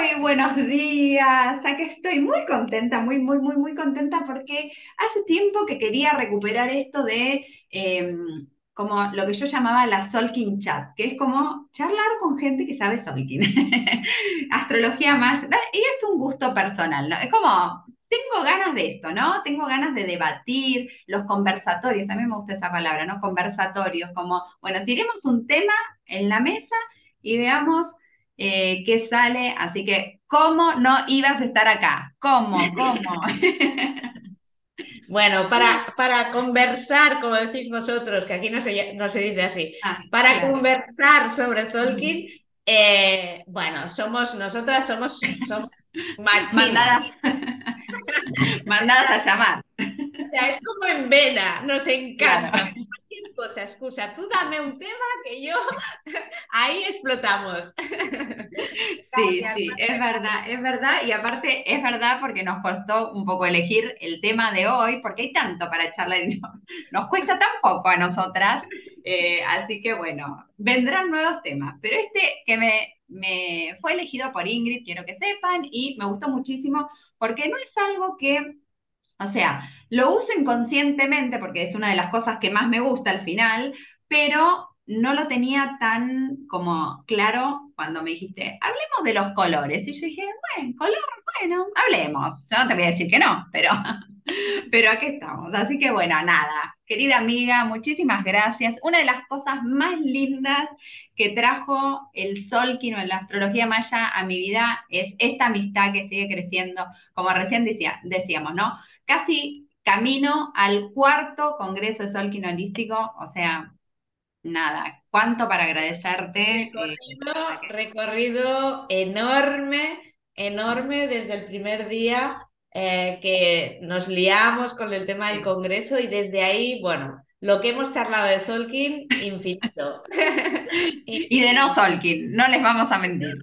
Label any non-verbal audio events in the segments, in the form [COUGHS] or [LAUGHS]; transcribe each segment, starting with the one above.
Muy buenos días. Aquí estoy muy contenta, muy, muy, muy, muy contenta porque hace tiempo que quería recuperar esto de em, como lo que yo llamaba la Solkin Chat, que es como charlar con gente que sabe Solkin. [LAUGHS] Astrología más, y es un gusto personal, ¿no? Es como, tengo ganas de esto, ¿no? Tengo ganas de debatir, los conversatorios, a mí me gusta esa palabra, ¿no? Conversatorios, como, bueno, tiremos un tema en la mesa y veamos eh, qué sale. Así que, ¿cómo no ibas a estar acá? ¿Cómo? ¿Cómo? [LAUGHS] Bueno, para, para conversar, como decís vosotros, que aquí no se, no se dice así, ah, para conversar sobre Tolkien, eh, bueno, somos, nosotras somos, somos [LAUGHS] mandadas, [LAUGHS] mandadas a llamar. O sea, es como en vena, nos encanta excusa, tú dame un tema que yo [LAUGHS] ahí explotamos. [LAUGHS] Sí, sí, es verdad, es verdad. Y aparte es verdad porque nos costó un poco elegir el tema de hoy, porque hay tanto para charlar y nos cuesta tan poco a nosotras. Eh, así que bueno, vendrán nuevos temas. Pero este que me, me fue elegido por Ingrid, quiero que sepan, y me gustó muchísimo porque no es algo que o sea, lo uso inconscientemente porque es una de las cosas que más me gusta al final, pero no lo tenía tan como claro cuando me dijiste, hablemos de los colores. Y yo dije, bueno, color, bueno, hablemos. Yo no te voy a decir que no, pero, [LAUGHS] pero aquí estamos. Así que bueno, nada, querida amiga, muchísimas gracias. Una de las cosas más lindas que trajo el Sol en la astrología maya a mi vida es esta amistad que sigue creciendo, como recién decía, decíamos, ¿no? Casi camino al cuarto Congreso de Sol Holístico, o sea, nada, cuánto para agradecerte. Recorrido, recorrido enorme, enorme desde el primer día eh, que nos liamos con el tema del Congreso y desde ahí, bueno, lo que hemos charlado de Solkin, infinito. [LAUGHS] y, de no Solkin, no les vamos a [LAUGHS] mentir.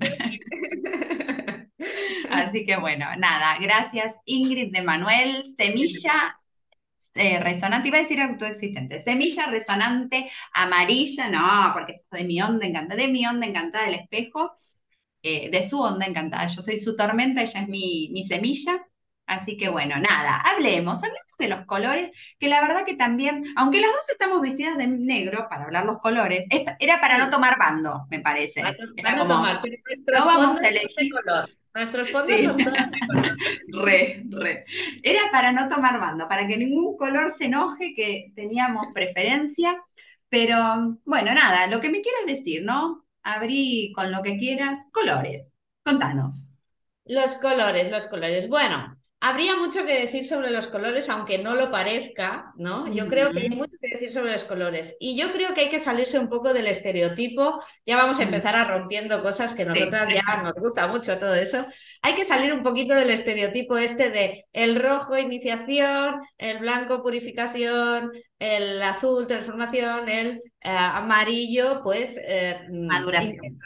Así que bueno, nada, gracias Ingrid de Manuel, semilla eh, resonante, iba a decir autoexistente, semilla resonante amarilla, no, porque es de mi onda encantada, de mi onda encantada del espejo, eh, de su onda encantada, yo soy su tormenta, ella es mi, mi semilla, así que bueno, nada, hablemos, hablemos de los colores, que la verdad que también, aunque las dos estamos vestidas de negro para hablar los colores, era para no tomar bando, me parece. Para, no tomar, pero no vamos a elegir color. Nuestros fondos son todos [LAUGHS] Re, re. Era para no tomar bando, para que ningún color se enoje, que teníamos preferencia. Pero bueno, nada, lo que me quieras decir, ¿no? Abrí con lo que quieras. Colores. Contanos. Los colores, los colores. Bueno, Habría mucho que decir sobre los colores, aunque no lo parezca, ¿no? Yo creo que hay mucho que decir sobre los colores. Y yo creo que hay que salirse un poco del estereotipo. Ya vamos a empezar a rompiendo cosas que nosotras ya nos gusta mucho todo eso. Hay que salir un poquito del estereotipo este de el rojo iniciación, el blanco purificación, el azul transformación, el eh, amarillo pues eh, maduración.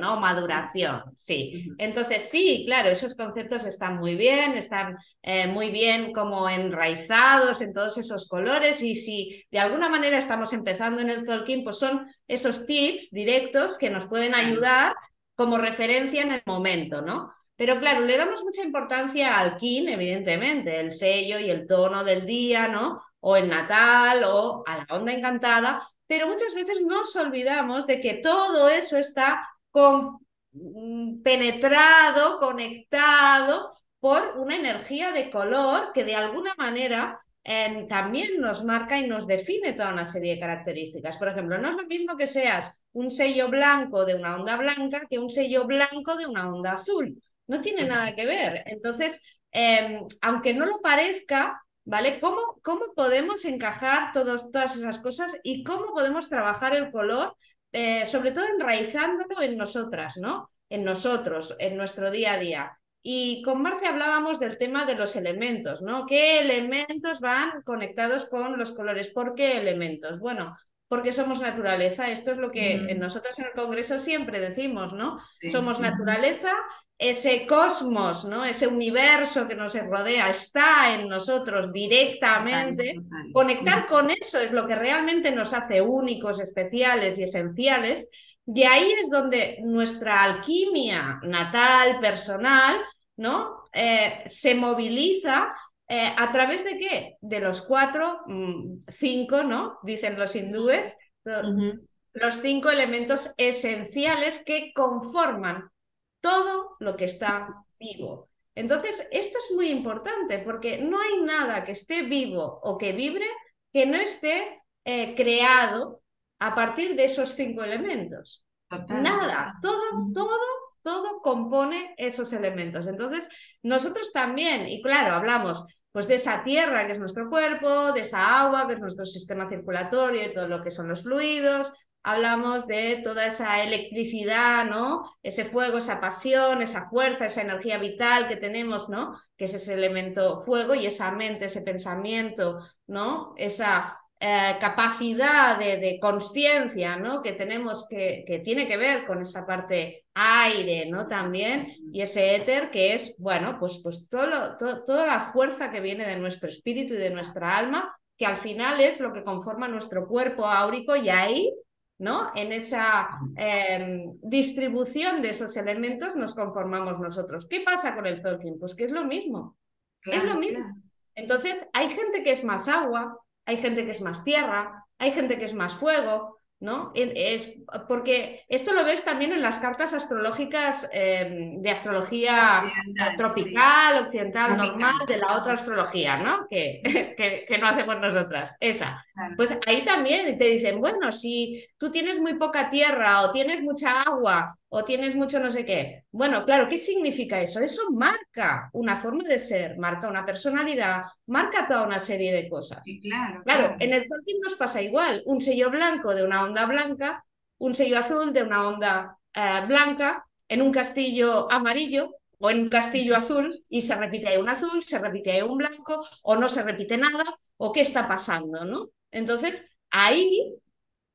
¿no? Maduración, sí. Entonces, sí, claro, esos conceptos están muy bien, están eh, muy bien como enraizados en todos esos colores y si de alguna manera estamos empezando en el Tolkien, pues son esos tips directos que nos pueden ayudar como referencia en el momento, ¿no? Pero claro, le damos mucha importancia al kin, evidentemente, el sello y el tono del día, ¿no? O el natal o a la onda encantada, pero muchas veces nos olvidamos de que todo eso está con, mm, penetrado, conectado por una energía de color que de alguna manera también nos marca y nos define toda una serie de características. Por ejemplo, no es lo mismo que seas un sello blanco de una onda blanca que un sello blanco de una onda azul. No tiene nada que ver. Entonces, em, aunque no lo parezca, ¿vale? ¿Cómo, cómo podemos encajar todas esas cosas y cómo podemos trabajar el color eh, sobre todo enraizándolo en nosotras, ¿no? En nosotros, en nuestro día a día. Y con Marcia hablábamos del tema de los elementos, ¿no? ¿Qué elementos van conectados con los colores? ¿Por qué elementos? Bueno, porque somos naturaleza. Esto es lo que nosotros nosotras en el Congreso siempre decimos, ¿no? Somos naturaleza ese cosmos, ¿no? ese universo que nos rodea está en nosotros directamente. Conectar con eso es lo que realmente nos hace únicos, especiales y esenciales. y ahí es donde nuestra alquimia natal, personal, ¿no? Eh, se moviliza eh, a través de qué? De los cuatro, mm, cinco, ¿no? Dicen los hindúes, los cinco elementos esenciales que conforman todo lo que está vivo. Entonces, esto es muy importante porque no hay nada que esté vivo o que vibre que no esté eh, creado a partir de esos cinco elementos. Nada, todo, todo, todo compone esos elementos. Entonces, nosotros también, y claro, hablamos pues de esa tierra que es nuestro cuerpo, de esa agua que es nuestro sistema circulatorio y todo lo que son los fluidos, hablamos de toda esa electricidad, ¿no? Ese fuego, esa pasión, esa fuerza, esa energía vital que tenemos, ¿no? Que es ese elemento fuego y esa mente, ese pensamiento, ¿no? Esa eh, capacidad de, de conciencia, ¿no? Que tenemos que, que tiene que ver con esa parte aire, ¿no? También, y ese éter que es, bueno, pues, pues todo, toda la fuerza que viene de nuestro espíritu y de nuestra alma, que al final es lo que conforma nuestro cuerpo áurico y ahí ¿no? En esa em, distribución de esos elementos nos conformamos nosotros. ¿Qué pasa con el Tolkien? Pues que es lo mismo. es lo mismo. Entonces, hay gente que es más agua, hay gente que es más tierra, hay gente que es más fuego, ¿no? Es porque esto lo ves también en las cartas astrológicas em, de astrología tropical, occidental, normal, de la otra astrología, ¿no? Que, [LAUGHS] que, no hacemos nosotras, esa. Pues ahí también te dicen, bueno, si tú tienes muy poca tierra o tienes mucha agua o tienes mucho no sé qué. Bueno, claro, ¿qué significa eso? Eso marca una forma de ser, marca una personalidad, marca toda una serie de cosas. claro, claro, en el Tolkien nos pasa igual. Un sello blanco de una onda blanca, un sello azul de una onda eh, blanca, en un castillo amarillo o en un castillo azul y se repite ahí un azul, se repite ahí un blanco o no se repite nada o qué está pasando, ¿no? Entonces, ahí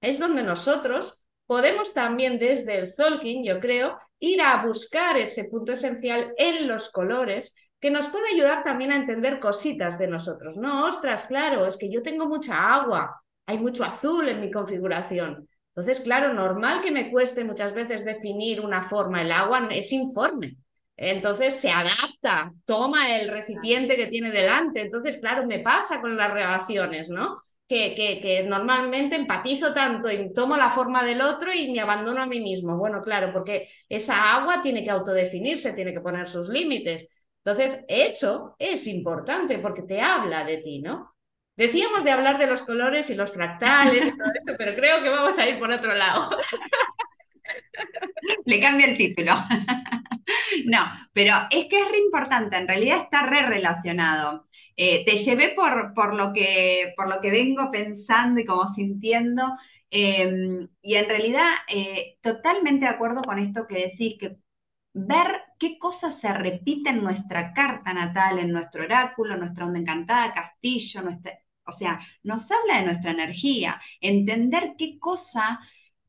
es donde nosotros podemos también desde el Tolkien, yo creo, ir a buscar ese punto esencial en los colores que nos puede ayudar también a entender cositas de nosotros. No, ostras, claro, es que yo tengo mucha agua, hay mucho azul en mi configuración. Entonces, claro, normal que me cueste muchas veces definir una forma. El agua es informe. Entonces se adapta, toma el recipiente que tiene delante. Entonces, claro, me pasa con las relaciones, ¿no? Que, normalmente empatizo tanto y tomo la forma del otro y me abandono a mí mismo. Bueno, claro, porque esa agua tiene que autodefinirse, tiene que poner sus límites. Entonces, eso es importante porque te habla de ti, ¿no? Decíamos de hablar de los colores y los fractales y todo eso, pero creo que vamos a ir por otro lado. [LAUGHS] Le cambia el título. [LAUGHS] No, pero es que es re importante, en realidad está re relacionado. Eh, te llevé por, por, lo que, por lo que vengo pensando y como sintiendo, em, y en realidad eh, totalmente de acuerdo con esto que decís, que ver qué cosas se repiten en nuestra carta natal, en nuestro oráculo, nuestra onda encantada, castillo, nuestra, o sea, nos habla de nuestra energía, entender qué cosa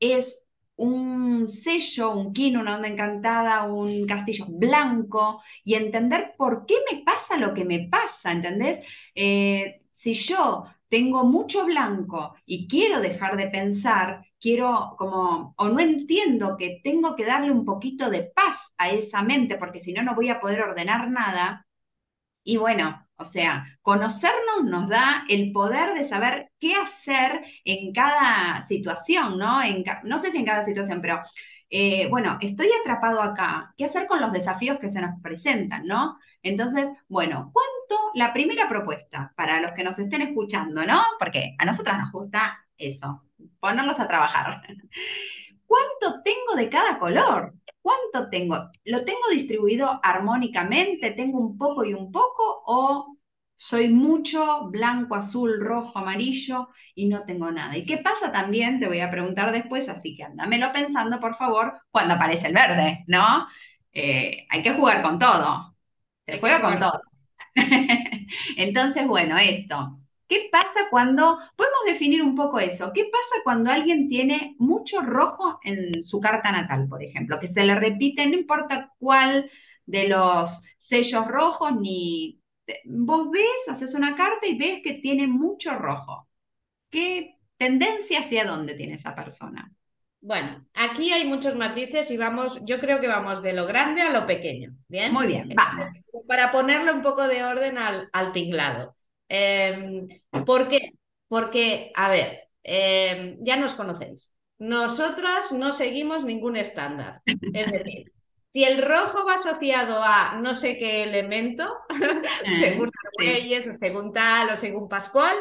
es un sello, un quino, una onda encantada, un castillo blanco y entender por qué me pasa lo que me pasa, ¿entendés? Eh, si yo tengo mucho blanco y quiero dejar de pensar, quiero como, o no entiendo que tengo que darle un poquito de paz a esa mente, porque si no, no voy a poder ordenar nada. Y bueno, o sea, conocernos nos da el poder de saber qué hacer en cada situación, ¿no? no sé si en cada situación, pero eh, bueno, estoy atrapado acá, ¿qué hacer con los desafíos que se nos presentan, ¿no? Entonces, bueno, ¿cuánto? La primera propuesta para los que nos estén escuchando, ¿no? Porque a nosotras nos gusta eso, ponerlos a trabajar. ¿Cuánto tengo de cada color? ¿Cuánto tengo? ¿Lo tengo distribuido armónicamente? ¿Tengo un poco y un poco? ¿O soy mucho blanco, azul, rojo, amarillo y no tengo nada? ¿Y qué pasa también? Te voy a preguntar después, así que ándamelo pensando, por favor, cuando aparece el verde, ¿no? Eh, hay que jugar con todo. Se juega con todo. [LAUGHS] Entonces, bueno, esto. ¿Qué pasa cuando, podemos definir un poco eso, qué pasa cuando alguien tiene mucho rojo en su carta natal, por ejemplo, que se le repite, no importa cuál de los sellos rojos, ni vos ves, haces una carta y ves que tiene mucho rojo. ¿Qué tendencia hacia dónde tiene esa persona? Bueno, aquí hay muchos matices y vamos, yo creo que vamos de lo grande a lo pequeño. Bien. Muy bien, vamos. Para ponerle un poco de orden al, al tinglado. Em, ¿Por qué? Porque, a ver, em, ya nos conocéis. Nosotras no seguimos ningún estándar. Es decir, si el rojo va asociado a no sé qué elemento, [LAUGHS] según Reyes, o según tal, o según Pascual,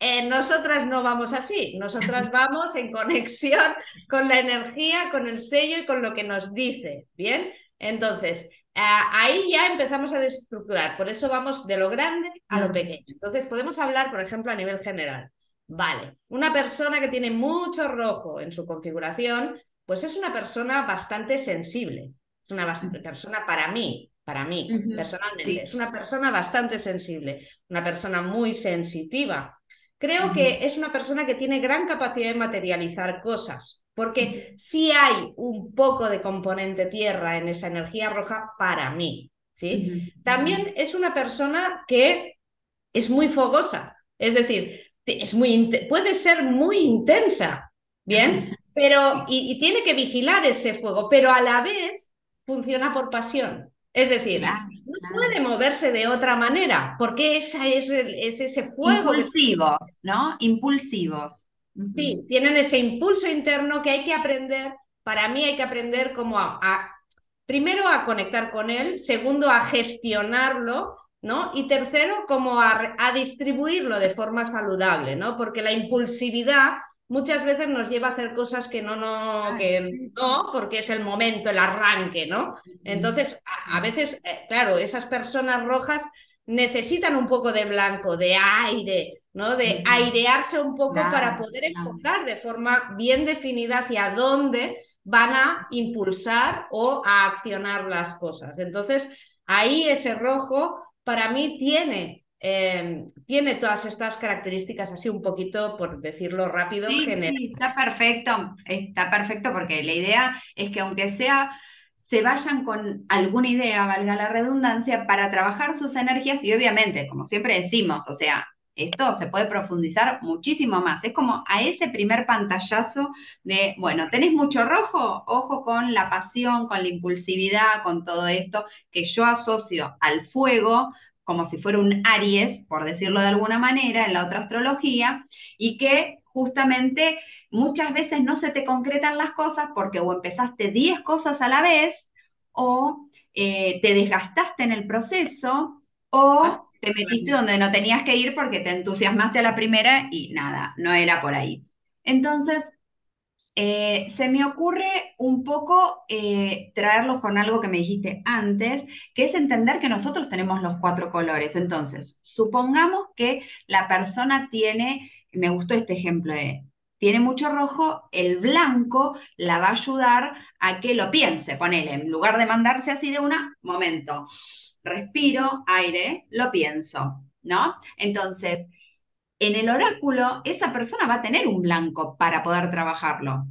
eh, nosotras no vamos así, nosotras [LAUGHS] vamos en conexión con la energía, con el sello y con lo que nos dice, ¿bien? Entonces, eh, ahí ya empezamos a destructurar, por eso vamos de lo grande a lo pequeño. Entonces, podemos hablar, por ejemplo, a nivel general. Vale, una persona que tiene mucho rojo en su configuración, pues es una persona bastante sensible, es una persona para mí, para mí, personalmente, es una persona bastante sensible, una persona muy sensitiva, Creo que es una persona que tiene gran capacidad de materializar cosas, porque sí hay un poco de componente tierra en esa energía roja para mí. ¿sí? También es una persona que es muy fogosa, es decir, es muy, puede ser muy intensa, ¿bien? [LAUGHS] Pero, y tiene que vigilar ese fuego, pero a la vez funciona por pasión. Es decir, no puede moverse de otra manera, porque esa es, ese fuego. Impulsivos, ¿no? Impulsivos. Sí, tienen ese impulso interno que hay que aprender. Para mí hay que aprender como a, primero a conectar con él, segundo a gestionarlo, ¿no? Y tercero, como a, a, distribuirlo de forma saludable, ¿no? Porque la impulsividad muchas veces nos lleva a hacer cosas que no, no, que no, porque es el momento, el arranque, ¿no? Entonces, a, veces, eh, claro, esas personas rojas necesitan un poco de blanco, de aire, ¿no? De airearse un poco para poder enfocar de forma bien definida hacia dónde van a impulsar o a accionar las cosas. Entonces, ahí ese rojo para mí tiene Em, tiene todas estas características así un poquito, por decirlo rápido, sí, sí, está perfecto, está perfecto porque la idea es que aunque sea se vayan con alguna idea, valga la redundancia, para trabajar sus energías y obviamente, como siempre decimos, o sea, esto se puede profundizar muchísimo más. Es como a ese primer pantallazo de, bueno, tenés mucho rojo, ojo con la pasión, con la impulsividad, con todo esto que yo asocio al fuego, como si fuera un Aries, por decirlo de alguna manera, en la otra astrología, y que justamente muchas veces no se te concretan las cosas porque o empezaste 10 cosas a la vez, o eh, te desgastaste en el proceso, o te metiste donde no tenías que ir porque te entusiasmaste a la primera y nada, no era por ahí. Entonces, eh, se me ocurre un poco eh, traerlos con algo que me dijiste antes, que es entender que nosotros tenemos los cuatro colores. Entonces, supongamos que la persona tiene, me gustó este ejemplo de, tiene mucho rojo, el blanco la va a ayudar a que lo piense, ponele, en lugar de mandarse así de una, momento, respiro, aire, lo pienso, ¿no? Entonces, en el oráculo esa persona va a tener un blanco para poder trabajarlo.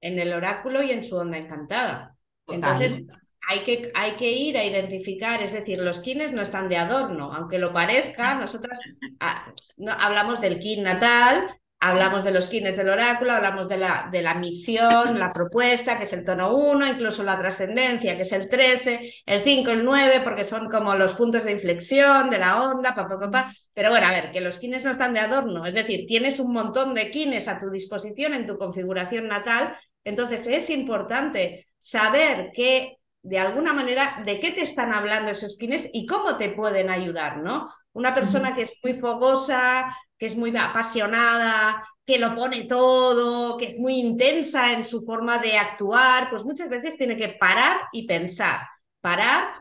En el oráculo y en su onda encantada. Entonces, hay que, hay que ir a identificar, es decir, los kines no están de adorno, aunque lo parezca, nosotras ah, hablamos del kin natal, Hablamos de los kines del oráculo, hablamos de la, de la misión, la propuesta, que es el tono 1, incluso la trascendencia, que es el 13, el 5, el 9, porque son como los puntos de inflexión de la onda, pa, pa, pa, Pero bueno, a ver, que los kines no están de adorno, es decir, tienes un montón de kines a tu disposición en tu configuración natal, entonces es importante saber que, de alguna manera, de qué te están hablando esos kines y cómo te pueden ayudar, ¿no? Una persona que es muy fogosa, que es muy apasionada, que lo pone todo, que es muy intensa en su forma de actuar, pues muchas veces tiene que parar y pensar, parar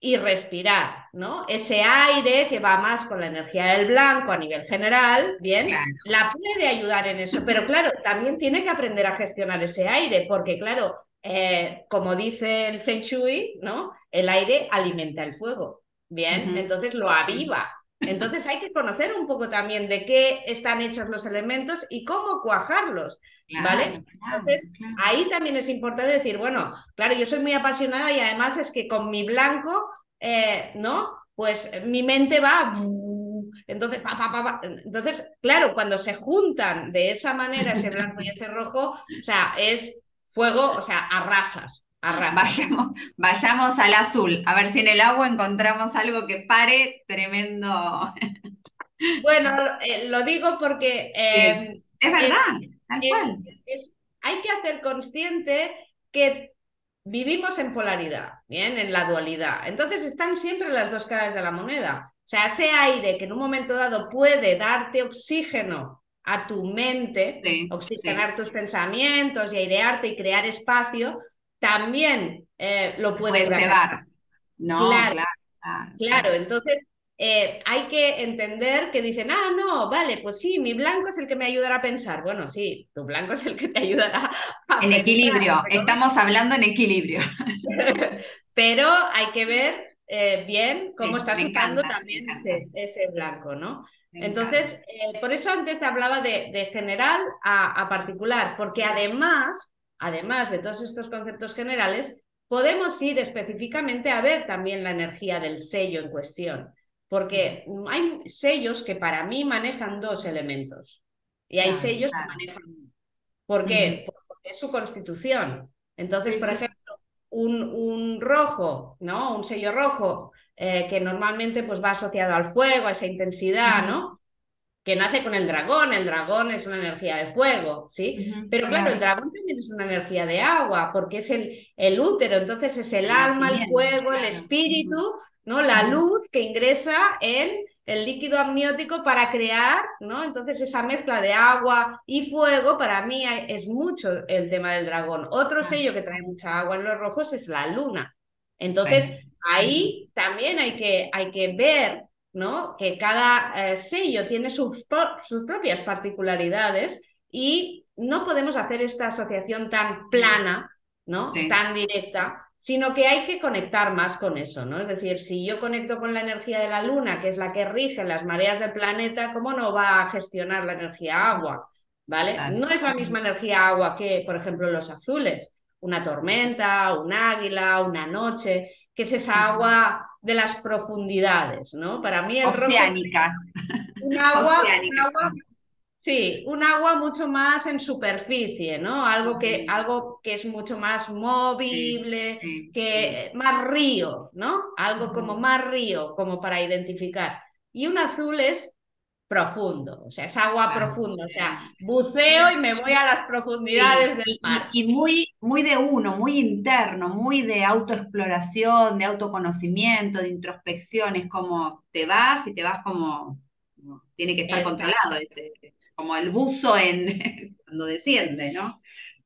y respirar, ¿no? Ese aire que va más con la energía del blanco a nivel general, bien, la puede ayudar en eso, pero claro, también tiene que aprender a gestionar ese aire, porque claro, eh, como dice el Feng Shui, ¿no? El aire alimenta el fuego, bien, entonces lo aviva, entonces hay que conocer un poco también de qué están hechos los elementos y cómo cuajarlos. ¿Vale? Entonces, ahí también es importante decir, bueno, claro, yo soy muy apasionada y además es que con mi blanco, eh, ¿no? Pues mi mente va entonces, entonces, claro, cuando se juntan de esa manera ese blanco y ese rojo, o sea, es fuego, o sea, arrasas. Vayamos, vayamos al azul, a ver si en el agua encontramos algo que pare. Tremendo. [LAUGHS] Bueno, eh, lo digo porque eh, es verdad, hay que hacer consciente que vivimos en polaridad, bien, en la dualidad. Entonces están siempre las dos caras de la moneda. O sea, ese aire que en un momento dado puede darte oxígeno a tu mente, oxigenar tus pensamientos y airearte y crear espacio, también eh, lo puedes. No, claro, claro, entonces eh, hay que entender que dicen, ah, no, vale, pues sí, mi blanco es el que me ayudará a pensar. Bueno, sí, tu blanco [LAUGHS] es el que te ayudará a En equilibrio, estamos hablando en equilibrio. [LAUGHS] pero hay que ver eh, bien cómo estás usando también ese, ese, blanco, ¿no? Entonces, por eso antes hablaba de, de general a, a particular, porque además además de todos estos conceptos generales, podemos ir específicamente a ver también la energía del sello en cuestión, porque hay sellos que para mí manejan dos elementos y hay sellos que manejan ¿Por qué? Porque es su constitución. Entonces, por ejemplo, un, un, rojo, ¿no? Un sello rojo eh, que normalmente pues, va asociado al fuego, a esa intensidad, ¿no? Que nace con el dragón, el dragón es una energía de fuego, ¿sí? Pero claro, el dragón también es una energía de agua, porque es el, el útero, entonces es el alma, el fuego, el espíritu, ¿no? La luz que ingresa en el líquido amniótico para crear, ¿no? Entonces esa mezcla de agua y fuego para mí es mucho el tema del dragón. Otro sello que trae mucha agua en los rojos es la luna. Entonces ahí también hay que, hay que ver ¿no? que cada eh, sello tiene sus, sus propias particularidades y no podemos hacer esta asociación tan plana, ¿no? tan directa, sino que hay que conectar más con eso, ¿no? Es decir, si yo conecto con la energía de la luna, que es la que rige las mareas del planeta, ¿cómo no va a gestionar la energía agua? ¿Vale? No es la misma energía agua que, por ejemplo, los azules, una tormenta, un águila, una noche, que es esa agua de las profundidades, ¿no? Para mí el Oceánicas. un agua, sí, un agua mucho más en superficie, ¿no? Algo que, algo que es mucho más movible, que más río, ¿no? Algo como más río, como para identificar. Y un azul es profundo, o sea, es agua profunda, o sea, buceo y me voy a las profundidades del mar. Y, muy, muy de uno, muy interno, muy de autoexploración, de autoconocimiento, de introspección, es como te vas y te vas como, tiene que estar controlado, ese, como el buzo en, [LAUGHS] cuando desciende, ¿no?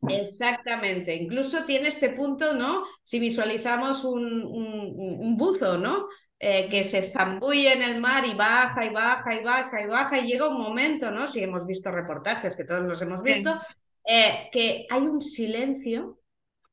Exactamente, incluso tiene este punto, ¿no? Si visualizamos un, un buzo, ¿no? Eh, que se zambulle en el mar y baja y baja y baja y baja y llega un momento, ¿no? Si hemos visto reportajes, que todos los hemos visto, eh, que hay un silencio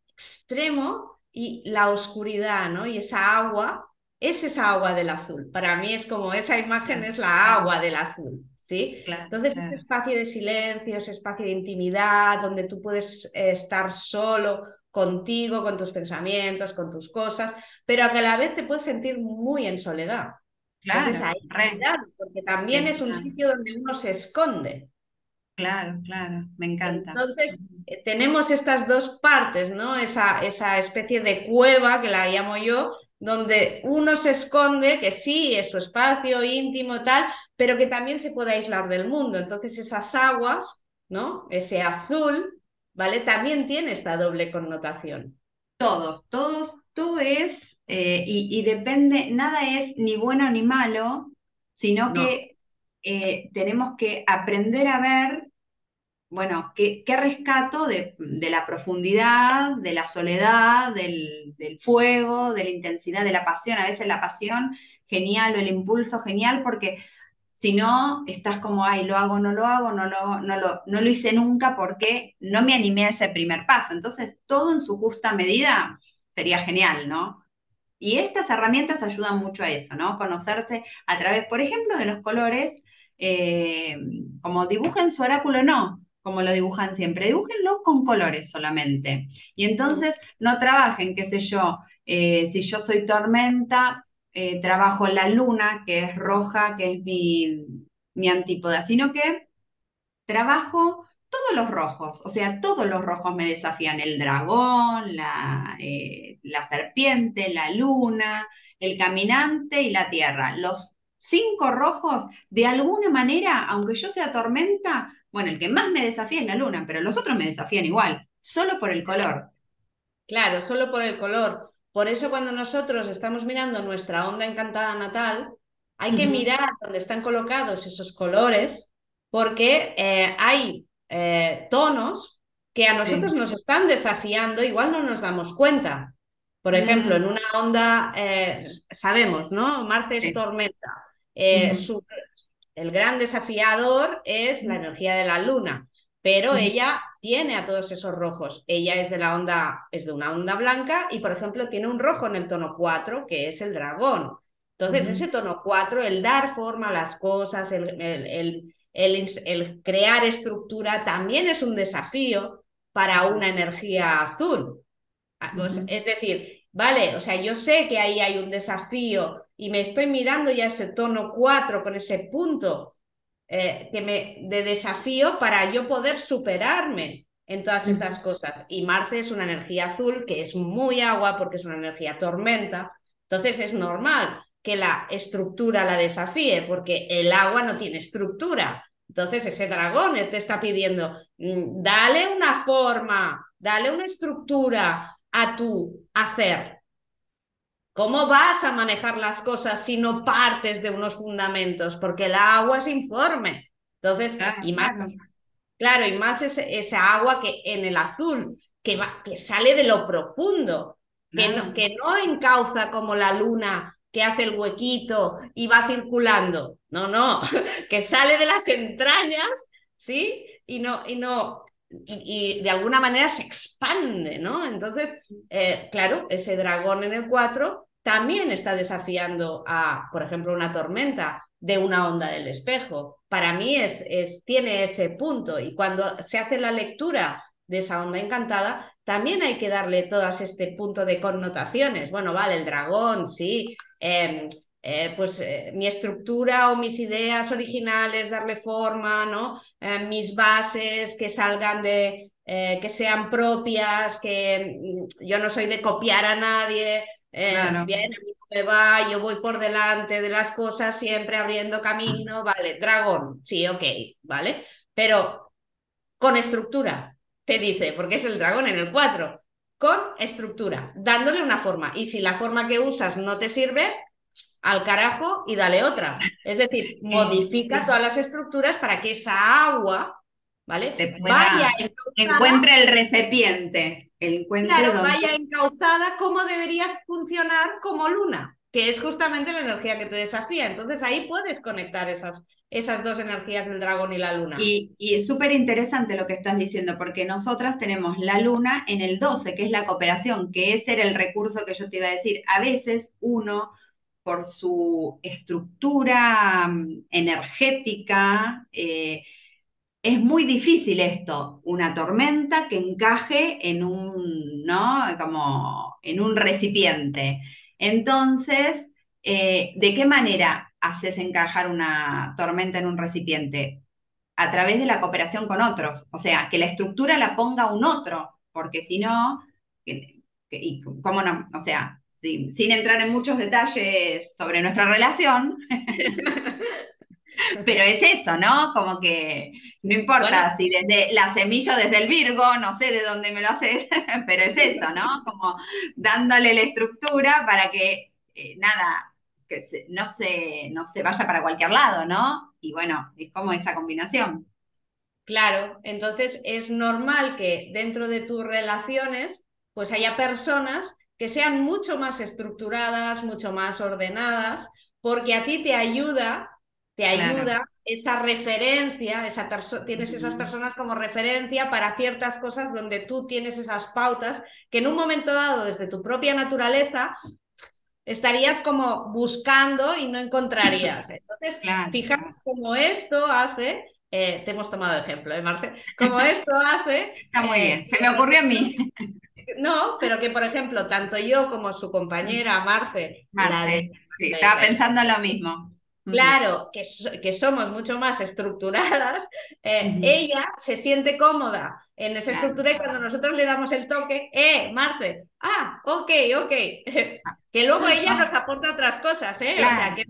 extremo y la oscuridad, ¿no? Y esa agua es esa agua del azul. Para mí es como esa imagen es la agua del azul. ¿Sí? Entonces, ese espacio de silencio, ese espacio de intimidad, donde tú puedes eh, estar solo contigo, con tus pensamientos, con tus cosas, pero que a la vez te puedes sentir muy en soledad. Claro, porque también es un sitio donde uno se esconde. Claro, claro, me encanta. Entonces, eh, tenemos estas dos partes, ¿no? Esa, esa especie de cueva que la llamo yo, donde uno se esconde, que sí, es su espacio íntimo, tal, pero que también se puede aislar del mundo. Entonces, esas aguas, ¿no? Ese azul, ¿vale? También tiene esta doble connotación. Todos, todos, todo es, eh, y, depende, nada es ni bueno ni malo, sino que eh, tenemos que aprender a ver, bueno, qué, rescato de, la profundidad, de la soledad, del, del fuego, de la intensidad, de la pasión. A veces la pasión, genial, o el impulso, genial, porque si no, estás como, ay, lo hago, no lo hago, no lo, no lo, no lo hice nunca porque no me animé a ese primer paso. Entonces, todo en su justa medida sería genial, ¿no? Y estas herramientas ayudan mucho a eso, ¿no? Conocerte a través, por ejemplo, de los colores, eh, como dibujen su oráculo, no, como lo dibujan siempre, dibújenlo con colores solamente. Y entonces no trabajen, qué sé yo, eh, si yo soy tormenta, eh, trabajo la luna, que es roja, que es mi, mi antípoda, sino que trabajo todos los rojos, o sea, todos los rojos me desafían, el dragón, la, eh, la serpiente, la luna, el caminante y la tierra. Los cinco rojos, de alguna manera, aunque yo sea tormenta, bueno, el que más me desafía es la luna, pero los otros me desafían igual, solo por el color. Claro, solo por el color. Por eso cuando nosotros estamos mirando nuestra onda encantada natal, hay que mirar dónde están colocados esos colores, porque eh, hay eh, tonos que a nosotros nos están desafiando, igual no nos damos cuenta. Por ejemplo, en una onda, eh, sabemos, ¿no? Marte es tormenta. El gran desafiador es la energía de la luna, pero ella tiene a todos esos rojos. Ella es de la onda, es de una onda blanca y, por ejemplo, tiene un rojo en el tono 4, que es el dragón. Entonces, ese tono 4, el dar forma a las cosas, el, el el, crear estructura también es un desafío para una energía azul. Ah, pues, es decir, vale, o sea, yo sé que ahí hay un desafío y me estoy mirando ya ese tono 4 con ese punto eh, que me, de desafío para yo poder superarme en todas estas cosas. Y Marte es una energía azul que es muy agua porque es una energía tormenta. Entonces es normal que la estructura la desafíe, porque el agua no tiene estructura. Entonces ese dragón te está pidiendo, mm, dale una forma, dale una estructura a tu hacer. ¿Cómo vas a manejar las cosas si no partes de unos fundamentos? Porque el agua es informe. Entonces, y más, claro, y más esa agua que en el azul, que, va, que sale de lo profundo, que, no, que no encauza como la luna que hace el huequito y va circulando. No, no, [LAUGHS] que sale de las entrañas, ¿sí? Y no, y no, y, de alguna manera se expande, ¿no? Entonces, eh, claro, ese dragón en el 4 también está desafiando a, por ejemplo, una tormenta de una onda del espejo. Para mí es, es, tiene ese punto y cuando se hace la lectura de esa onda encantada, también hay que darle todas este punto de connotaciones. Bueno, vale, el dragón, sí, em, eh, pues eh, mi estructura o mis ideas originales, darle forma, ¿no? Eh, mis bases que salgan de, que sean propias, que mm, yo no soy de copiar a nadie. Bien, a mí me va, yo voy por delante de las cosas, siempre abriendo camino, vale, dragón, sí, ok, vale, pero con estructura, te dice, porque es el dragón en el 4, con estructura, dándole una forma. Y si la forma que usas no te sirve, al carajo y dale otra. Es decir, [LAUGHS] modifica todas las estructuras para que esa agua, ¿vale? vaya encuentre el recipiente. Encuentre claro, vaya encauzada como debería funcionar como luna que es justamente la energía que te desafía. Entonces ahí puedes conectar esas, esas dos energías del dragón y la luna. Y, y es súper interesante lo que estás diciendo, porque nosotras tenemos la luna en el 12, que es la cooperación, que ese era el recurso que yo te iba a decir. A veces uno, por su estructura mm, energética, eh, es muy difícil esto, una tormenta que encaje en un, ¿no? Como en un recipiente. Entonces, eh, ¿de qué manera haces encajar una tormenta en un recipiente? A través de la cooperación con otros, o sea, que la estructura la ponga un otro, porque si no, y cómo no, o sea, sin entrar en muchos detalles sobre nuestra relación, [LAUGHS] pero es eso, ¿no? Como que no importa si desde la semilla desde el Virgo, no sé de dónde me lo haces, [LAUGHS] pero es eso, ¿no? Como dándole la estructura para que eh, nada, que no, se, no se vaya para cualquier lado, ¿no? Y bueno, es como esa combinación. Claro, entonces es normal que dentro de tus relaciones pues haya personas que sean mucho más estructuradas, mucho más ordenadas, porque a ti te ayuda te ayuda esa referencia, esa tienes esas personas como referencia para ciertas cosas donde tú tienes esas pautas que en un momento dado desde tu propia naturaleza estarías como buscando y no encontrarías. [LAUGHS] Entonces, fijaros cómo esto hace, eh, te hemos tomado ejemplo, ¿eh, Marce? [LAUGHS] Como esto hace... Está muy bien, eh, se me ocurrió a mí. [LAUGHS] No, pero que por ejemplo, tanto yo como su compañera Marce, la de estaba pensando lo mismo. Claro, que, que, somos mucho más estructuradas, [LAUGHS] eh, ella se siente cómoda en esa estructura y cuando nosotros le damos el toque, eh, Marte, ah, ok, ok, [LAUGHS] que luego ella nos aporta otras cosas, ¿eh? o sea, que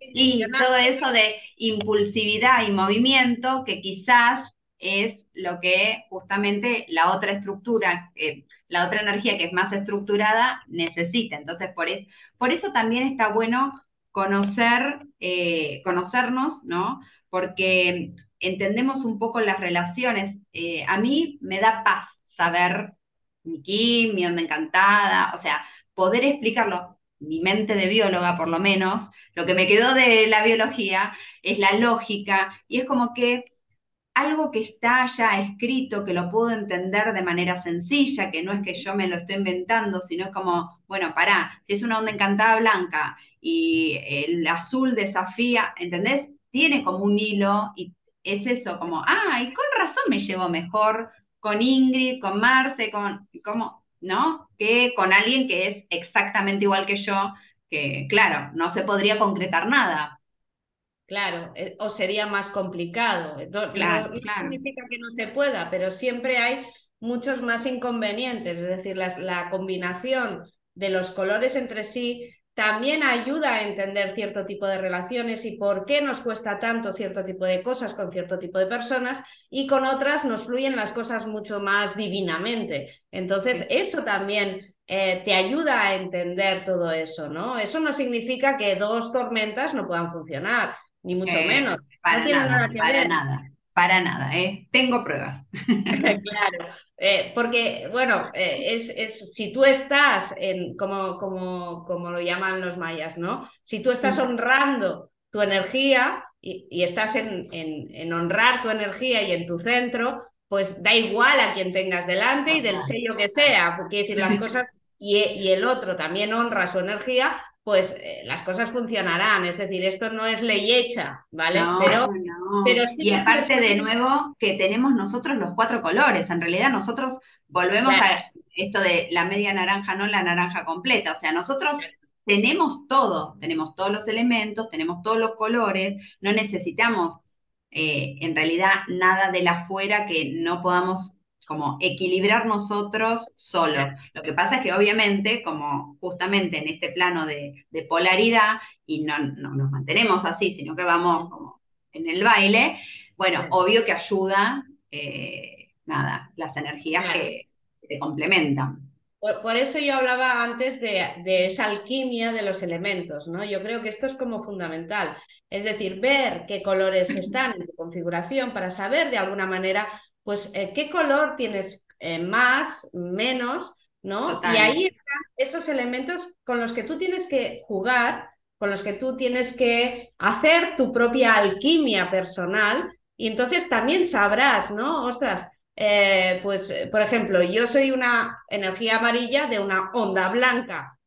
y todo eso de impulsividad y movimiento que quizás es lo que justamente la otra estructura, eh, la otra energía que es más estructurada necesita. Entonces, por, es, por eso también está bueno conocer, eh, conocernos, ¿no? Porque entendemos un poco las relaciones. Eh, a mí me da paz saber mi Kim, mi onda encantada, o sea, poder explicarlo, mi mente de bióloga por lo menos, lo que me quedó de la biología es la lógica y es como que algo que está ya escrito, que lo puedo entender de manera sencilla, que no es que yo me lo estoy inventando, sino es como, bueno, pará, si es una onda encantada blanca y el azul desafía, ¿entendés? Tiene como un hilo y es eso, como, ah, y con razón me llevo mejor con Ingrid, con Marce, con, como, ¿no? Que con alguien que es exactamente igual que yo, que claro, no se podría concretar nada, Claro, eh, o sería más complicado. No, claro, significa que no se pueda, pero siempre hay muchos más inconvenientes. Es decir, la combinación de los colores entre sí también ayuda a entender cierto tipo de relaciones y por qué nos cuesta tanto cierto tipo de cosas con cierto tipo de personas y con otras nos fluyen las cosas mucho más divinamente. Entonces, eso también eh, te ayuda a entender todo eso, ¿no? Eso no significa que dos tormentas no puedan funcionar ni mucho eh, menos. Para nada, para nada. Para nada, ¿eh? tengo pruebas. [LAUGHS] claro, eh, porque, bueno, eh, es, es, si tú estás en, como, como, como lo llaman los mayas, ¿no? Si tú estás honrando tu energía y, y estás en, en, en, honrar tu energía y en tu centro, pues da igual a quien tengas delante y del sello que sea, porque decir las cosas y, y el otro también honra su energía, pues eh, las cosas funcionarán. Es decir, esto no es ley hecha, ¿vale? pero, pero sí y aparte, de nuevo, que tenemos nosotros los cuatro colores. En realidad, nosotros volvemos a esto de la media naranja, no la naranja completa. O sea, nosotros tenemos todo, tenemos todos los elementos, tenemos todos los colores, no necesitamos eh, en realidad nada de la afuera que no podamos como equilibrar nosotros solos. Lo que pasa es que obviamente, como justamente en este plano de, polaridad, y no, nos mantenemos así, sino que vamos como en el baile, bueno, obvio que ayuda, eh, nada, las energías que, te complementan. Por, eso yo hablaba antes de, de, esa alquimia de los elementos, ¿no? Yo creo que esto es como fundamental. Es decir, ver qué colores [CLEARS THROAT] están en tu configuración para saber de alguna manera pues eh, qué color tienes eh, más, menos, ¿no? Y ahí están esos elementos con los que tú tienes que jugar, con los que tú tienes que hacer tu propia alquimia personal y entonces también sabrás, ¿no? Ostras, eh, pues por ejemplo, yo soy una energía amarilla de una onda blanca.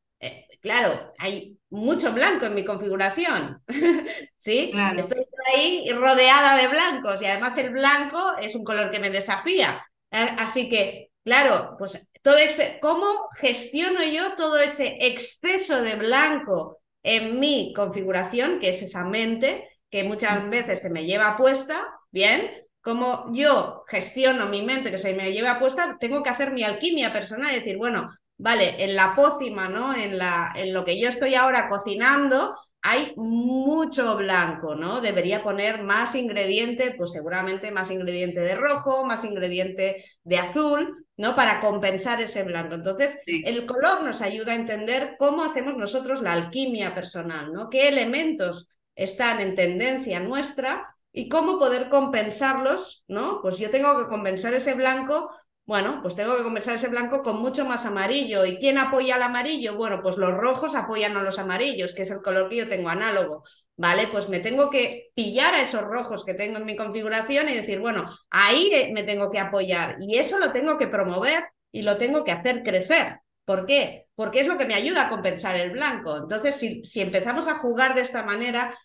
claro, hay mucho blanco en mi configuración. [LAUGHS] ¿Sí? Estoy ahí rodeada de blancos y además el blanco es un color que me desafía. Así que, claro, pues todo ese, ¿cómo gestiono yo todo ese exceso de blanco en mi configuración, que es esa mente que muchas veces se me lleva puesta? Bien, como yo gestiono mi mente que se me lleva puesta, tengo que hacer mi alquimia personal y decir, bueno, vale, en la pócima, ¿no? En, la, en lo que yo estoy ahora cocinando, hay mucho blanco, ¿no? Debería poner más ingrediente, pues seguramente más ingrediente de rojo, más ingrediente de azul, ¿no? Para compensar ese blanco. Entonces, el color nos ayuda a entender cómo hacemos nosotros la alquimia personal, ¿no? ¿Qué elementos están en tendencia nuestra y cómo poder compensarlos, ¿no? Pues yo tengo que compensar ese blanco bueno, pues tengo que conversar ese blanco con mucho más amarillo. ¿Y quién apoya al amarillo? Bueno, pues los rojos apoyan a los amarillos, que es el color que yo tengo análogo. ¿Vale? Pues me tengo que pillar a esos rojos que tengo en mi configuración y decir, bueno, ahí me tengo que apoyar. Y eso lo tengo que promover y lo tengo que hacer crecer. ¿Por qué? Porque es lo que me ayuda a compensar el blanco. Entonces, si, si empezamos a jugar de esta manera,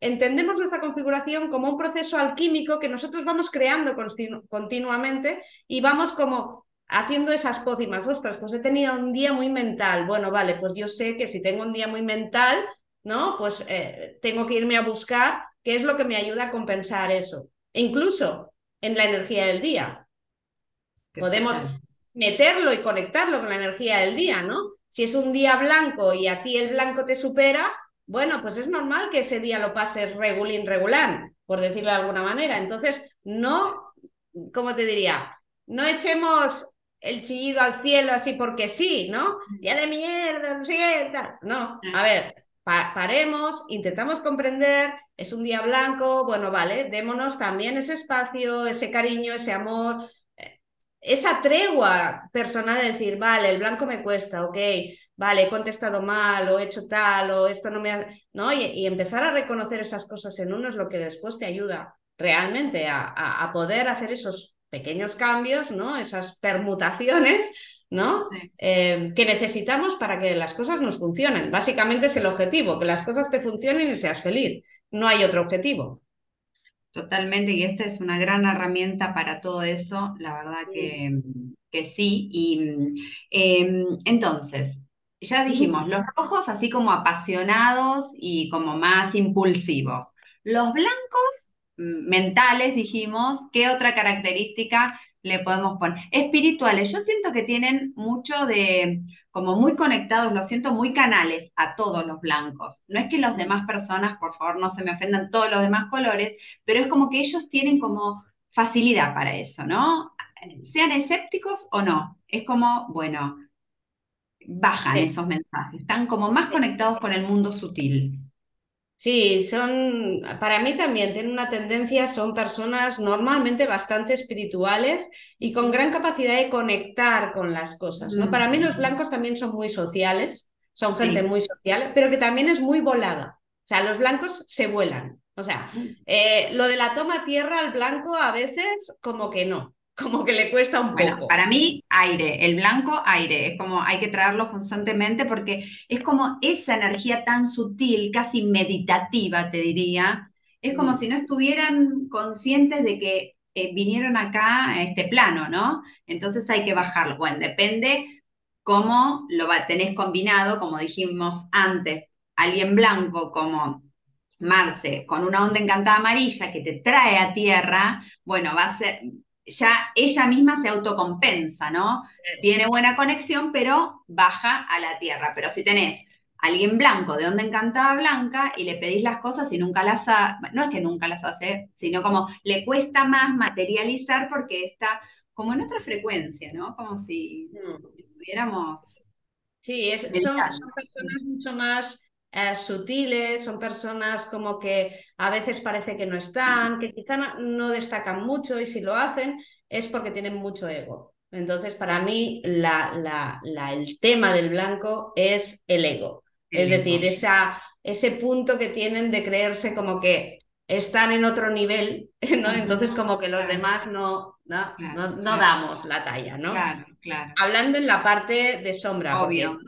entendemos nuestra configuración como un proceso alquímico que nosotros vamos creando continuamente y vamos como haciendo esas pócimas, ostras, pues he tenido un día muy mental. Bueno, vale, pues yo sé que si tengo un día muy mental, ¿no? Pues eh, tengo que irme a buscar qué es lo que me ayuda a compensar eso. E incluso en la energía del día. Podemos meterlo y conectarlo con la energía del día, ¿no? Si es un día blanco y a ti el blanco te supera, bueno, pues es normal que ese día lo pases regulín regular, por decirlo de alguna manera. Entonces, no, ¿cómo te diría? No echemos el chillido al cielo así porque sí, ¿no? Ya de mierda, no sé, No, a ver, paremos, intentamos comprender, es un día blanco, bueno, vale, démonos también ese espacio, ese cariño, ese amor, esa tregua personal de decir, vale, el blanco me cuesta, ok, vale, he contestado mal o he hecho tal o esto no me ha... ¿no? Y, empezar a reconocer esas cosas en uno es lo que después te ayuda realmente a poder hacer esos pequeños cambios, ¿no? Esas permutaciones, ¿no? Eh, que necesitamos para que las cosas nos funcionen. Básicamente es el objetivo, que las cosas te funcionen y seas feliz. No hay otro objetivo. Totalmente, y esta es una gran herramienta para todo eso, la verdad que, que sí. Y em, entonces, ya dijimos, los rojos así como apasionados y como más impulsivos. Los blancos mentales, dijimos, ¿qué otra característica le podemos poner? Espirituales, yo siento que tienen mucho de, como muy conectados, lo siento muy canales a todos los blancos. No es que las demás personas, por favor, no se me ofendan todos los demás colores, pero es como que ellos tienen como facilidad para eso, ¿no? Sean escépticos o no, es como, bueno, bajan esos mensajes, están como más conectados con el mundo sutil. Sí, son, para mí también tienen una tendencia, son personas normalmente bastante espirituales y con gran capacidad de conectar con las cosas. ¿no? Para mí los mm. blancos también son muy sociales, son gente muy social, pero que también es muy volada. O sea, los blancos se vuelan. O sea, mm. eh, lo de la toma tierra al blanco a veces como que no como que le cuesta un poco. para mí, aire, el blanco, aire, es como hay que traerlo constantemente porque es como esa energía tan sutil, casi meditativa, te diría, es como mm. si no estuvieran conscientes de que eh, vinieron acá a este plano, ¿no? Entonces hay que bajarlo. Bueno, depende cómo lo tenés combinado, como dijimos antes, alguien blanco como Marce, con una onda encantada amarilla que te trae a tierra, bueno, va a ser, ya ella misma se autocompensa, ¿no? Tiene buena conexión, pero baja a la tierra. Pero si tenés alguien blanco, de onda encantada blanca, y le pedís las cosas y nunca las hace, no es que nunca las hace, sino como le cuesta más materializar porque está como en otra frecuencia, ¿no? Como si mm. estuviéramos... Sí, son, personas mucho más eh, sutiles, son personas como que a veces parece que no están, que quizá no, destacan mucho y si lo hacen es porque tienen mucho ego. Entonces, para mí, la, la, el tema del blanco es el ego. es decir, esa, ese punto que tienen de creerse como que están en otro nivel, [LAUGHS] ¿no? Entonces como que los demás no, no, no, damos la talla, ¿no? Claro, claro. Hablando en la parte de sombra. Obvio,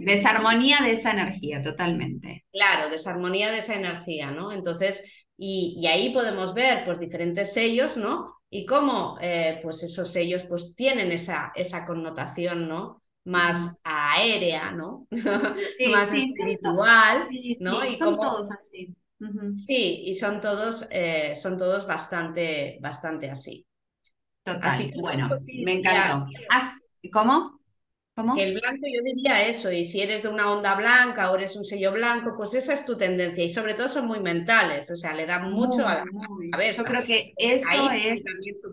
desarmonía de esa energía, totalmente. Claro, desarmonía de esa energía, ¿no? Entonces, y, ahí podemos ver pues diferentes sellos, ¿no? Y cómo eh, pues esos sellos pues tienen esa, esa connotación, ¿no? Más aérea, ¿no? [LAUGHS] Más espiritual, ¿no? y son todos así. Sí, y son todos, eh, son todos bastante, bastante así. Total. Así bueno, me encantó. ¿Cómo? ¿Cómo? el blanco yo diría eso, y si eres de una onda blanca o eres un sello blanco, pues esa es tu tendencia, y sobre todo son muy mentales, o sea, le dan mucho a la ver, Yo creo que eso es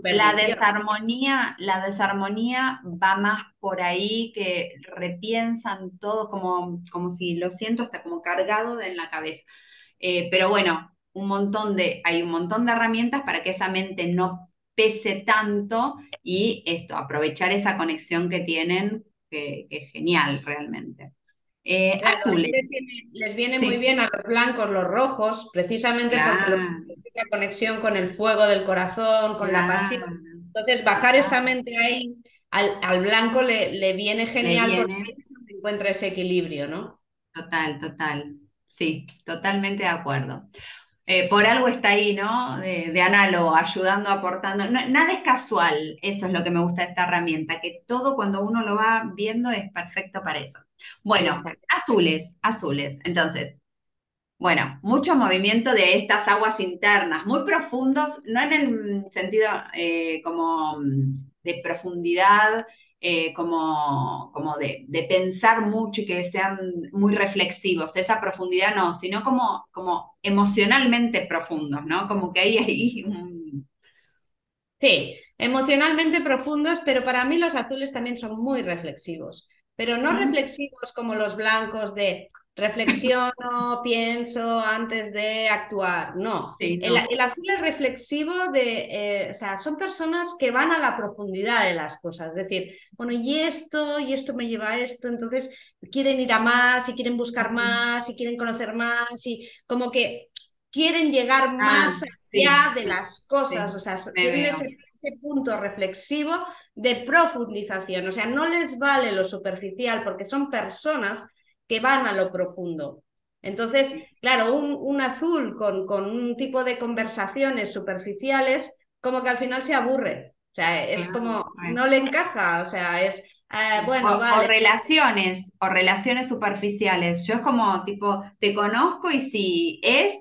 la desarmonía, la desarmonía va más por ahí que repiensan todo como, como si lo siento hasta como cargado en la cabeza. Eh, pero bueno, un montón de, hay un montón de herramientas para que esa mente no pese tanto y esto, aprovechar esa conexión que tienen, que, es genial realmente. Eh, azules. Les viene, muy bien a los blancos, los rojos, precisamente porque la conexión con el fuego del corazón, con la pasión. Entonces, bajar esa mente ahí al, blanco le, le, viene genial porque encuentra ese equilibrio, ¿no? Total, total. Sí, totalmente de acuerdo. Eh, por algo está ahí, ¿no? De, análogo, ayudando, aportando. nada es casual, eso es lo que me gusta de esta herramienta, que todo cuando uno lo va viendo es perfecto para eso. Bueno, azules, azules. Entonces, bueno, mucho movimiento de estas aguas internas, muy profundos, no en el sentido eh, como de profundidad eh, como, como de, pensar mucho y que sean muy reflexivos, esa profundidad no, sino como, como emocionalmente profundos, ¿no? Como que hay ahí un... Sí, emocionalmente profundos, pero para mí los azules también son muy reflexivos, pero no reflexivos como los blancos de reflexiono, pienso antes de actuar. No, el, azul es reflexivo de, eh, o sea, son personas que van a la profundidad de las cosas, es decir, bueno, y esto, y esto me lleva a esto, entonces quieren ir a más, y quieren buscar más, y quieren conocer más, y como que quieren llegar ah, más allá de las cosas, o sea, tienen ese punto reflexivo de profundización, o sea, no les vale lo superficial porque son personas que van a lo profundo. Entonces, claro, un, azul con, con, un tipo de conversaciones superficiales, como que al final se aburre. O sea, es como, no le encaja, o sea, es, eh, bueno, o, o, relaciones, o relaciones superficiales. Yo es como, tipo, te conozco y si es,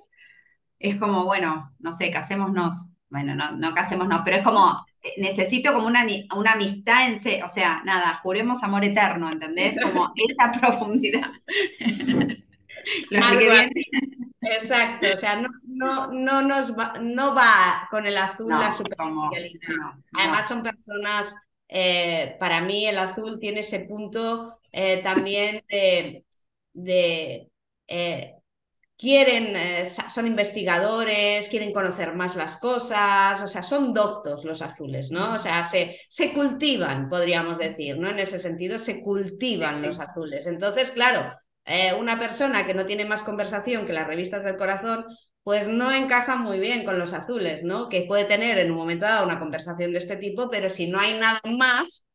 es como, bueno, no sé, casémonos. Bueno, no, no casémonos, pero es como, necesito como una, una amistad en o sea, nada, juremos amor eterno, ¿entendés? Como [LAUGHS] esa profundidad. [LAUGHS] Exacto, o sea, no, no, no, nos va, no va con el azul la superficialidad. Además son personas, eh, para mí el azul tiene ese punto eh, también de, de eh, quieren, eh, son investigadores, quieren conocer más las cosas, o sea, son doctos los azules, ¿no? O sea, se, se cultivan, podríamos decir, ¿no? En ese sentido, se cultivan los azules. Entonces, claro, eh, una persona que no tiene más conversación que las revistas del corazón, pues no encaja muy bien con los azules, ¿no? Que puede tener en un momento dado una conversación de este tipo, pero si no hay nada más,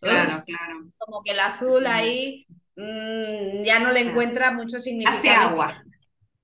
claro, [LAUGHS] claro. como que el azul ahí mm, ya no le encuentra mucho significado. Hace agua.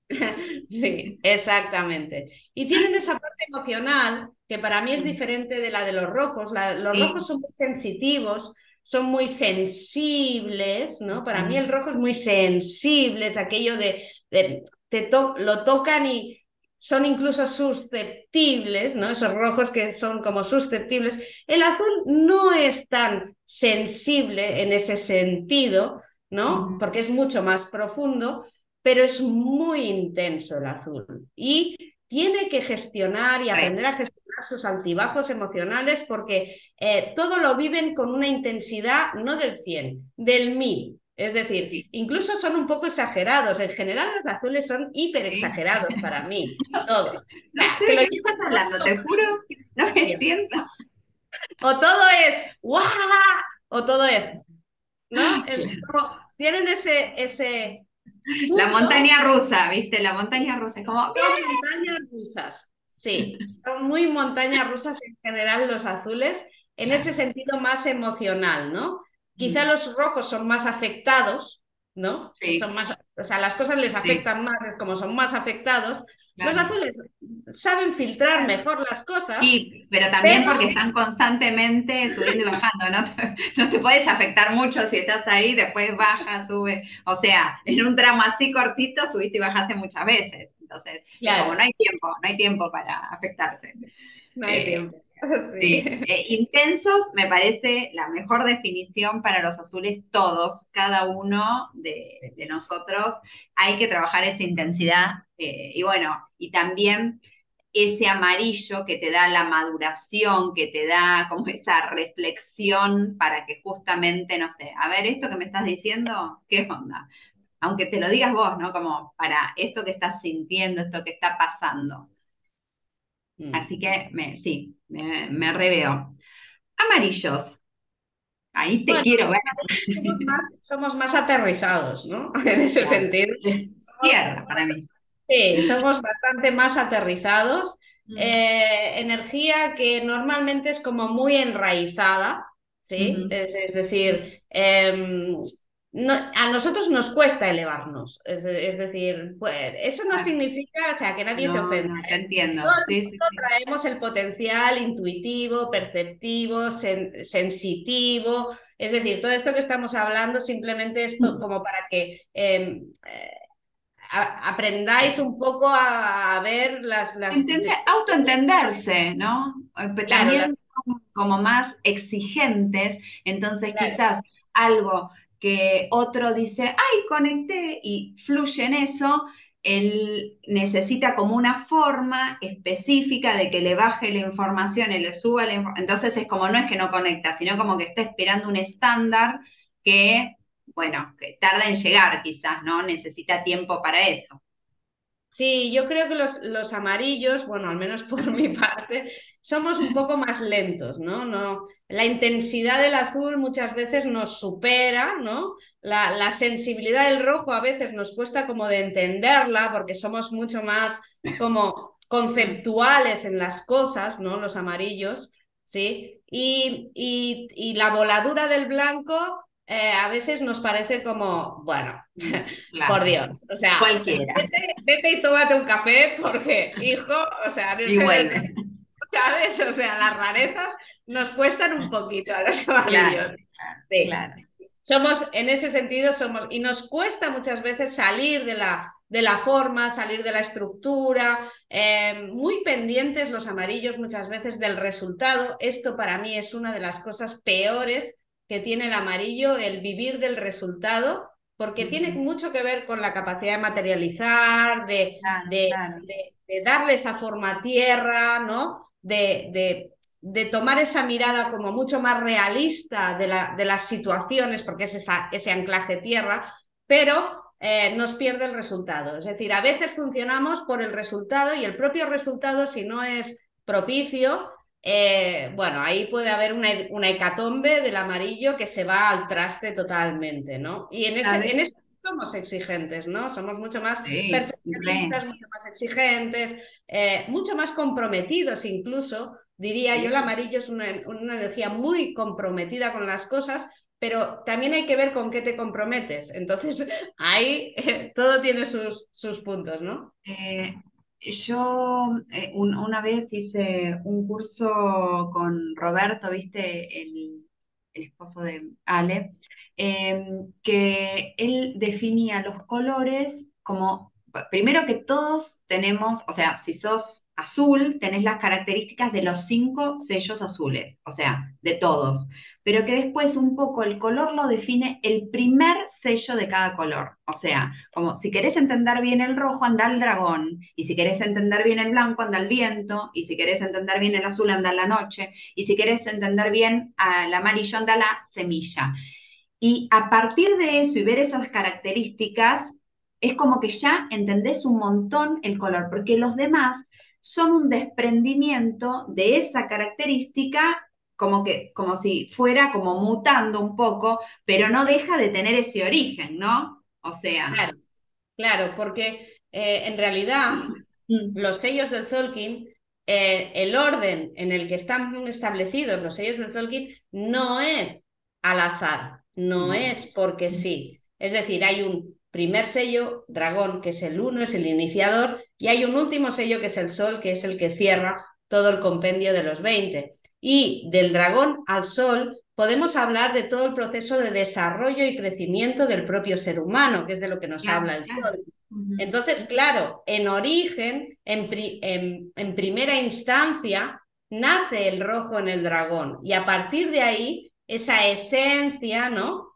[LAUGHS] Sí, exactamente. Y tienen esa parte emocional que para mí es diferente de la de los rojos. los rojos son muy sensitivos, son muy sensibles, ¿no? Para mí el rojo es muy sensible, es aquello de, te lo tocan y son incluso susceptibles, ¿no? Esos rojos que son como susceptibles. El azul no es tan sensible en ese sentido, ¿no? Porque es mucho más profundo, pero es muy intenso el azul y tiene que gestionar y aprender a gestionar sus altibajos emocionales porque eh, todo lo viven con una intensidad no del 100, del 1000. Es decir, incluso son un poco exagerados. En general los azules son hiper exagerados para mí. [LAUGHS] Todos. No sé lo que estás hablando, te juro, no me siento. O todo es ¡guau! O todo es. ¿No? tienen ese, ese, la montaña rusa, ¿viste? La montaña rusa, como... Montañas rusas, sí. Son muy montañas rusas en general los azules, en ese sentido más emocional, ¿no? Quizá los rojos son más afectados, ¿no? Sí. Son más, o sea, las cosas les afectan más, es como son más afectados, los azules saben filtrar mejor las cosas. Sí, pero también porque están constantemente subiendo y bajando, ¿no? Te, no te puedes afectar mucho si estás ahí, después baja, sube. O sea, en un tramo así cortito subiste y bajaste muchas veces. Entonces, como no hay tiempo, no hay tiempo para afectarse. No hay eh, tiempo. [LAUGHS] Sí. Eh, intensos me parece la mejor definición para los azules todos, cada uno de, nosotros. Hay que trabajar esa intensidad eh, y bueno, y también ese amarillo que te da la maduración, que te da como esa reflexión para que justamente, no sé, a ver, esto que me estás diciendo, ¿qué onda? Aunque te lo digas vos, ¿no? Como para esto que estás sintiendo, esto que está pasando. Mm. Así que me, sí, me, me reveo. Amarillos. Ahí te quiero ver. Somos más, aterrizados, ¿no? [LAUGHS] En ese sentido. Tierra para mí. Sí, somos bastante más aterrizados. Mm. Eh, energía que normalmente es como muy enraizada, ¿sí? es, decir, em, a nosotros nos cuesta elevarnos. Es, decir, pues, eso no significa, o sea, que nadie se ofenda. No, te entiendo. traemos el potencial intuitivo, perceptivo, sensitivo. Es decir, todo esto que estamos hablando simplemente es mm. como para que em, eh, aprendáis un poco a, ver las... las... autoentenderse, ¿no? También como más exigentes, entonces quizás algo que otro dice, ay, conecté y fluye en eso, él necesita como una forma específica de que le baje la información y le suba la información. Entonces es como no es que no conecta, sino como que está esperando un estándar que, bueno, que tarda en llegar quizás, ¿no? Necesita tiempo para eso. Sí, yo creo que los, los, amarillos, bueno, al menos por mi parte, somos un poco más lentos, ¿no? no la intensidad del azul muchas veces nos supera, ¿no? La, la, sensibilidad del rojo a veces nos cuesta como de entenderla porque somos mucho más como conceptuales en las cosas, ¿no? Los amarillos, ¿sí? Y, y, y la voladura del blanco eh, a veces nos parece como, bueno, [LAUGHS] por Dios, o sea, cualquiera. Vete, y tómate un café porque, hijo, o sea, no ¿sabes? O sea, las rarezas nos cuestan un poquito a los caballos. Claro, Somos, en ese sentido, somos, y nos cuesta muchas veces salir de la, de la forma, salir de la estructura, eh, muy pendientes los amarillos muchas veces del resultado. Esto para mí es una de las cosas peores que tiene el amarillo, el vivir del resultado, porque tiene mucho que ver con la capacidad de materializar, de, de, darle esa forma a tierra, ¿no? De, de, tomar esa mirada como mucho más realista de, la, de las situaciones, porque es esa, ese anclaje tierra, pero eh, nos pierde el resultado. Es decir, a veces funcionamos por el resultado y el propio resultado, si no es propicio, eh, bueno, ahí puede haber una, una, hecatombe del amarillo que se va al traste totalmente, ¿no? Y en, ese, en eso somos exigentes, ¿no? Somos mucho más perfeccionistas, mucho más exigentes, eh, mucho más comprometidos incluso. Diría yo, el amarillo es una, una energía muy comprometida con las cosas, pero también hay que ver con qué te comprometes. Entonces, [LAUGHS] ahí todo tiene sus, sus puntos, ¿no? Eh, yo eh, una vez hice un curso con Roberto, viste, el, esposo de Ale, em, que él definía los colores como, primero que todos tenemos, o sea, si sos azul, tenés las características de los cinco sellos azules, o sea, de todos pero que después un poco el color lo define el primer sello de cada color. O sea, como si querés entender bien el rojo, anda al dragón, y si querés entender bien el blanco, anda al viento, y si querés entender bien el azul, anda la noche, y si querés entender bien el amarillo, anda la semilla. Y a partir de eso y ver esas características, es como que ya entendés un montón el color, porque los demás son un desprendimiento de esa característica como que, como si fuera como mutando un poco, pero no deja de tener ese origen, ¿no? O sea. Claro, claro porque eh, en realidad mm. los sellos del Zolkin, eh, el orden en el que están establecidos los sellos del Zolkin no es al azar, no es porque sí. Es decir, hay un primer sello, dragón, que es el uno, es el iniciador, y hay un último sello que es el sol, que es el que cierra todo el compendio de los 20. Y del dragón al sol podemos hablar de todo el proceso de desarrollo y crecimiento del propio ser humano, que es de lo que nos habla el sol. Entonces, claro, en origen, en, en, primera instancia, nace el rojo en el dragón y a partir de ahí, esa esencia, ¿no?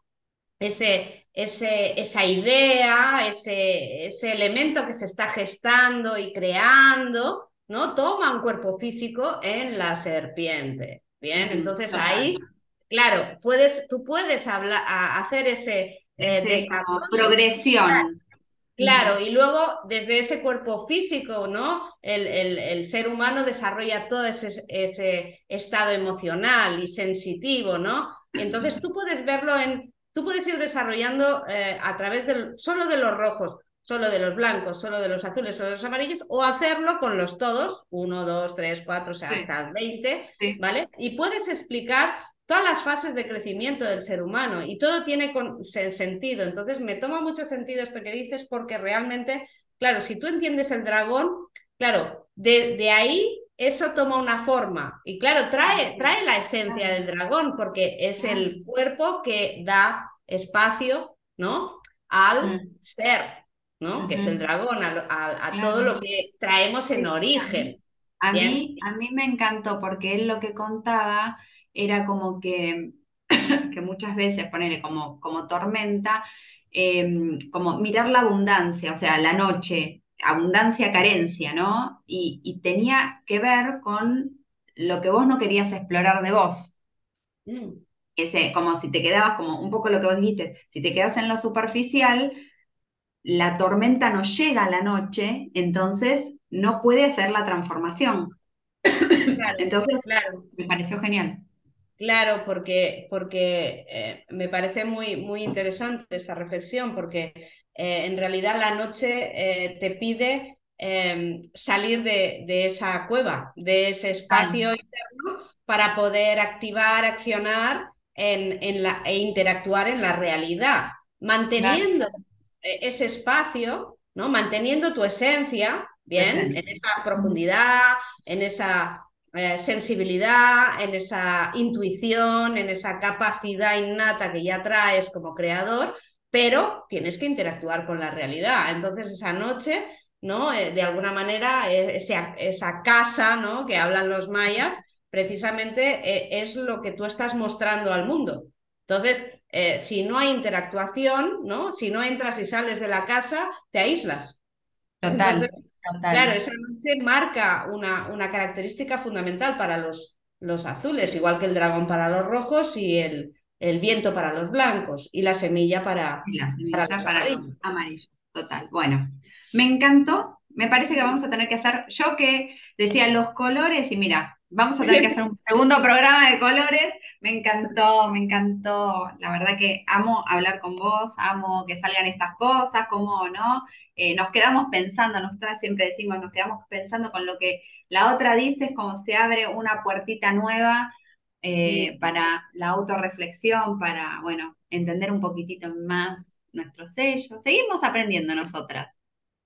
Ese, ese, esa idea, ese, ese elemento que se está gestando y creando, ¿no? Toma un cuerpo físico en la serpiente. Bien, entonces ahí, claro, puedes, tú puedes hablar, hacer ese, eh, progresión. Claro, y luego desde ese cuerpo físico, ¿no? El, el, ser humano desarrolla todo ese, ese, estado emocional y sensitivo, ¿no? Entonces tú puedes verlo en, tú puedes ir desarrollando eh, a través del, solo de los rojos, solo de los blancos, solo de los azules, solo de los amarillos, o hacerlo con los todos, uno, dos, tres, cuatro, o sea, hasta veinte, ¿vale? Y puedes explicar todas las fases de crecimiento del ser humano y todo tiene sentido. Entonces me toma mucho sentido esto que dices porque realmente, claro, si tú entiendes el dragón, claro, de, de ahí eso toma una forma y claro, trae, trae la esencia del dragón porque es el cuerpo que da espacio, ¿no? Al mm. ser, ¿no? Que es el dragón, a, todo lo que traemos en origen. A mí, a mí me encantó porque él lo que contaba era como que, [COUGHS] que muchas veces, ponerle como, como tormenta, em, como mirar la abundancia, o sea, la noche, abundancia, carencia, ¿no? Y, tenía que ver con lo que vos no querías explorar de vos. Mm. Ese, como si te quedabas, como un poco lo que vos dijiste, si te quedas en lo superficial, la tormenta no llega a la noche, entonces no puede hacer la transformación. entonces, claro. me pareció genial. Claro, porque, porque eh, me parece muy, muy interesante esta reflexión, porque eh, en realidad la noche eh, te pide em, salir de, de, esa cueva, de ese espacio interno, para poder activar, accionar en, en la, e interactuar en la realidad, manteniendo ese espacio, ¿no? manteniendo tu esencia, bien, en esa profundidad, en esa eh, sensibilidad, en esa intuición, en esa capacidad innata que ya traes como creador, pero tienes que interactuar con la realidad. Entonces esa noche, ¿no? Eh, de alguna manera, e, esa, esa, casa, ¿no? Que hablan los mayas, precisamente eh, es lo que tú estás mostrando al mundo. Entonces, si no hay interactuación, ¿no? Si no entras y sales de la casa, te aíslas. Total. Claro, esa noche marca una, una característica fundamental para los, los azules, igual que el dragón para los rojos y el, el viento para los blancos y la semilla para, para, los, amarillos. Total. Bueno, me encantó. Me parece que vamos a tener que hacer, yo que decía los colores, y mira, vamos a tener que [LAUGHS] hacer un segundo programa de colores. Me encantó, me encantó. La verdad que amo hablar con vos, amo que salgan estas cosas, cómo no. Eh, nos quedamos pensando, nosotras siempre decimos, nos quedamos pensando con lo que la otra dice, es como se abre una puertita nueva eh, para la autorreflexión, para, bueno, entender un poquitito más nuestro sello. Seguimos aprendiendo nosotras.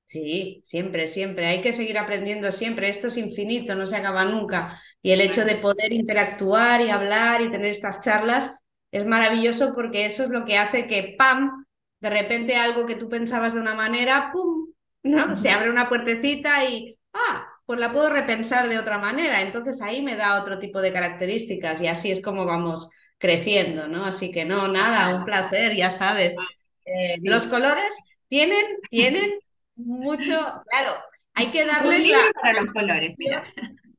Sí, siempre, siempre. Hay que seguir aprendiendo siempre. Esto es infinito, no se acaba nunca. Y el hecho de poder interactuar y hablar y tener estas charlas es maravilloso porque eso es lo que hace que, ¡pam!, de repente algo que tú pensabas de una manera, ¡pum!, ¿no? Se abre una puertecita y, ah, pues la puedo repensar de otra manera. Entonces ahí me da otro tipo de características y así es como vamos creciendo, ¿no? Así que no, nada, un placer, ya sabes. Eh, los colores tienen, tienen mucho, claro, hay que darles la... para los colores, mira.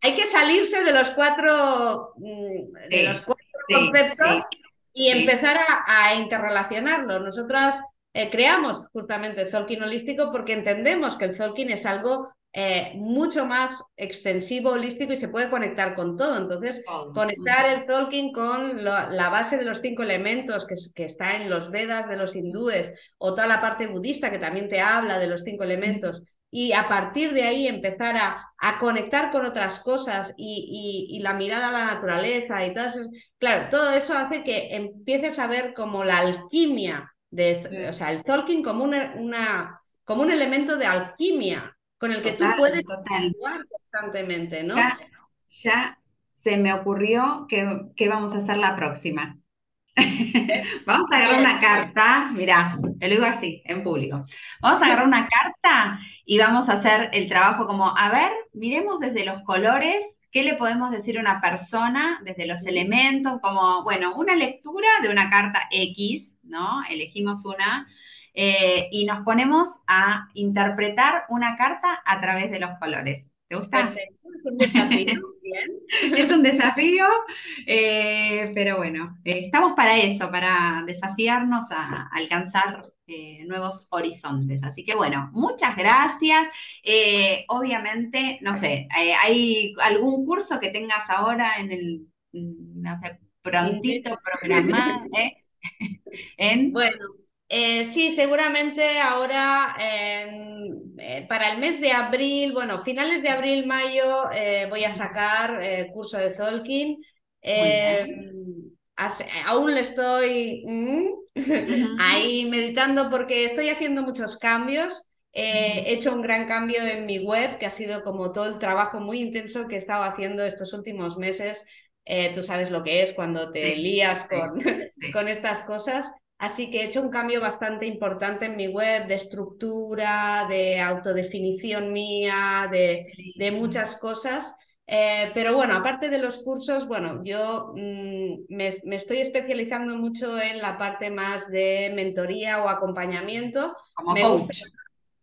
Hay que salirse de los cuatro, mm, de los cuatro conceptos y empezar a, interrelacionarlos. Nosotras eh, creamos justamente el Zolkin holístico porque entendemos que el Zolkin es algo eh, mucho más extensivo, holístico y se puede conectar con todo. Entonces, conectar el Tolkien con la base de los cinco elementos que, que, está en los Vedas de los hindúes o toda la parte budista que también te habla de los cinco elementos y a partir de ahí empezar a, a conectar con otras cosas y, y, la mirada a la naturaleza y todo eso. Claro, todo eso hace que empieces a ver como la alquimia, de, o sea, el Tolkien como una, una, como un elemento de alquimia con el que tú puedes actuar constantemente, ¿no? Ya, se me ocurrió que, que vamos a hacer la próxima. [LAUGHS] Vamos a agarrar una carta, mira, te lo digo así, en público. Vamos a agarrar una carta y vamos a hacer el trabajo como, a ver, miremos desde los colores, qué le podemos decir a una persona, desde los elementos, como, bueno, una lectura de una carta X, ¿no? Elegimos una eh, y nos ponemos a interpretar una carta a través de los colores. ¿Te gusta? es un desafío. [LAUGHS] es un desafío, eh, pero bueno, eh, estamos para eso, para desafiarnos a, alcanzar nuevos horizontes. Así que bueno, muchas gracias. obviamente, no sé, ¿hay algún curso que tengas ahora en el, no sé, prontito [LAUGHS] programado? [LAUGHS] en... Bueno. Eh, sí, seguramente ahora eh, para el mes de abril, bueno, finales de abril, mayo, eh, voy a sacar el curso de Zolkin. aún le estoy mm, ahí meditando porque estoy haciendo muchos cambios. he hecho un gran cambio en mi web, que ha sido como todo el trabajo muy intenso que he estado haciendo estos últimos meses. Tú sabes lo que es cuando te lías con, [LAUGHS] con estas cosas. Así que he hecho un cambio bastante importante en mi web de estructura, de autodefinición mía, de, de muchas cosas. Eh, pero bueno, aparte de los cursos, bueno, yo mm, me, estoy especializando mucho en la parte más de mentoría o acompañamiento. Como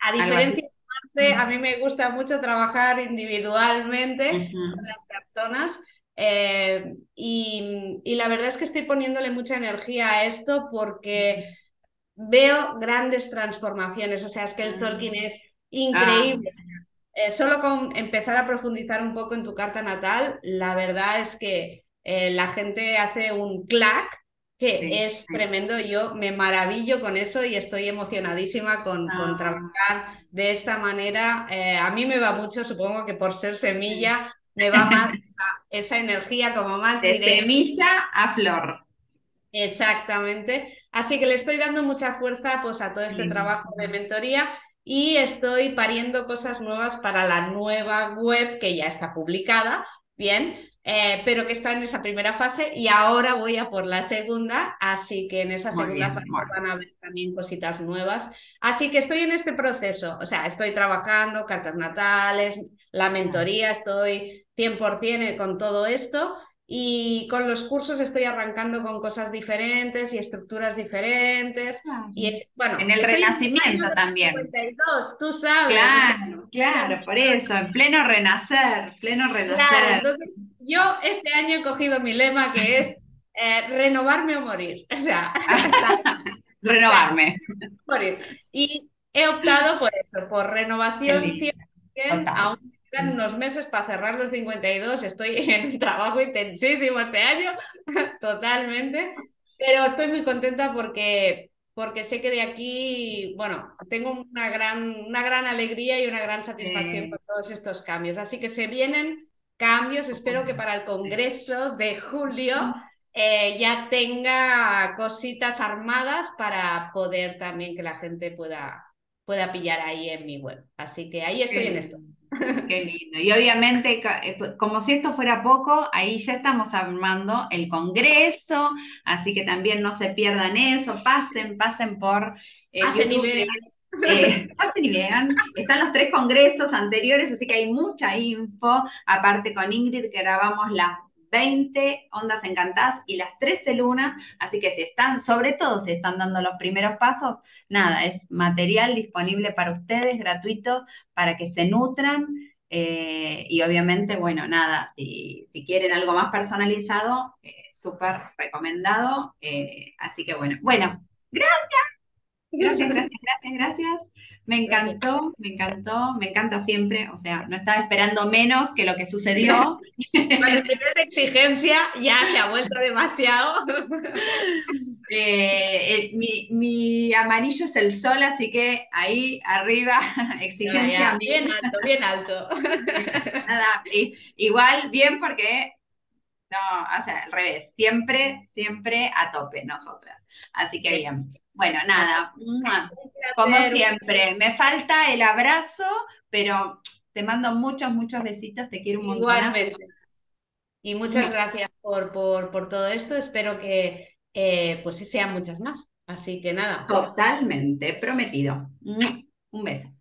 a diferencia de a mí me gusta mucho trabajar individualmente con las personas. Eh, y, la verdad es que estoy poniéndole mucha energía a esto porque veo grandes transformaciones. O sea, es que el Tolkien es increíble. Ah, eh, solo con empezar a profundizar un poco en tu carta natal, la verdad es que eh, la gente hace un clack que es tremendo. Yo me maravillo con eso y estoy emocionadísima con, ah. trabajar de esta manera. Eh, a mí me va mucho, supongo que por ser semilla, me va más esa, energía como más de semilla a flor. Exactamente. Así que le estoy dando mucha fuerza pues, a todo este trabajo de mentoría y estoy pariendo cosas nuevas para la nueva web que ya está publicada, bien, eh, pero que está en esa primera fase y ahora voy a por la segunda, así que en esa segunda fase van a haber también cositas nuevas. Así que estoy en este proceso, o sea, estoy trabajando, cartas natales, la mentoría, estoy 100% con todo esto y con los cursos estoy arrancando con cosas diferentes y estructuras diferentes. Y bueno, en el renacimiento también. 52, tú sabes. Claro, claro, por eso, en pleno renacer, pleno renacer. Claro, entonces yo este año he cogido mi lema que es eh, renovarme o morir. [LAUGHS] O sea, [LAUGHS] renovarme. Morir. Y he optado por eso, por renovación 100%, aún unos meses para cerrar los 52, estoy [LAUGHS] en un trabajo intensísimo este año, totalmente, pero estoy muy contenta porque, porque sé que de aquí, bueno, tengo una gran, una gran alegría y una gran satisfacción por todos estos cambios. Así que se vienen cambios, espero que para el Congreso de julio eh, ya tenga cositas armadas para poder también que la gente pueda, pueda pillar ahí en mi web. Así que ahí estoy en esto. [LAUGHS] Qué lindo. Y obviamente, eh, como si esto fuera poco, ahí ya estamos armando el Congreso, así que también no se pierdan eso, pasen, pasen por... Eh, vean. Eh, [LAUGHS] pasen y vean. Están los tres congresos anteriores, así que hay mucha info. Aparte con Ingrid que grabamos las 20 ondas encantadas y las 13 lunas, así que si están, sobre todo si están dando los primeros pasos, nada, es material disponible para ustedes, gratuito, para que se nutran. Eh, y obviamente, bueno, nada, si, si quieren algo más personalizado, eh, súper recomendado. Eh, así que bueno, bueno, gracias. Gracias, gracias, gracias, gracias. Me encantó, me encantó, me encanta siempre, o sea, no estaba esperando menos que lo que sucedió. [LAUGHS] Cuando el primer de exigencia ya se ha vuelto demasiado. [LAUGHS] Eh, mi, amarillo es el sol, así que ahí arriba, [LAUGHS] exigencia. bien alto, bien alto. Nada, igual bien porque, no, o sea, al revés, siempre, siempre a tope nosotras. Así que bien. Bueno, nada, como siempre, me falta el abrazo, pero te mando muchos, muchos besitos, te quiero un montón. Igualmente. Y muchas gracias por, por, por, todo esto, espero que eh, pues sean muchas más. Así que nada. Totalmente, prometido. Un beso.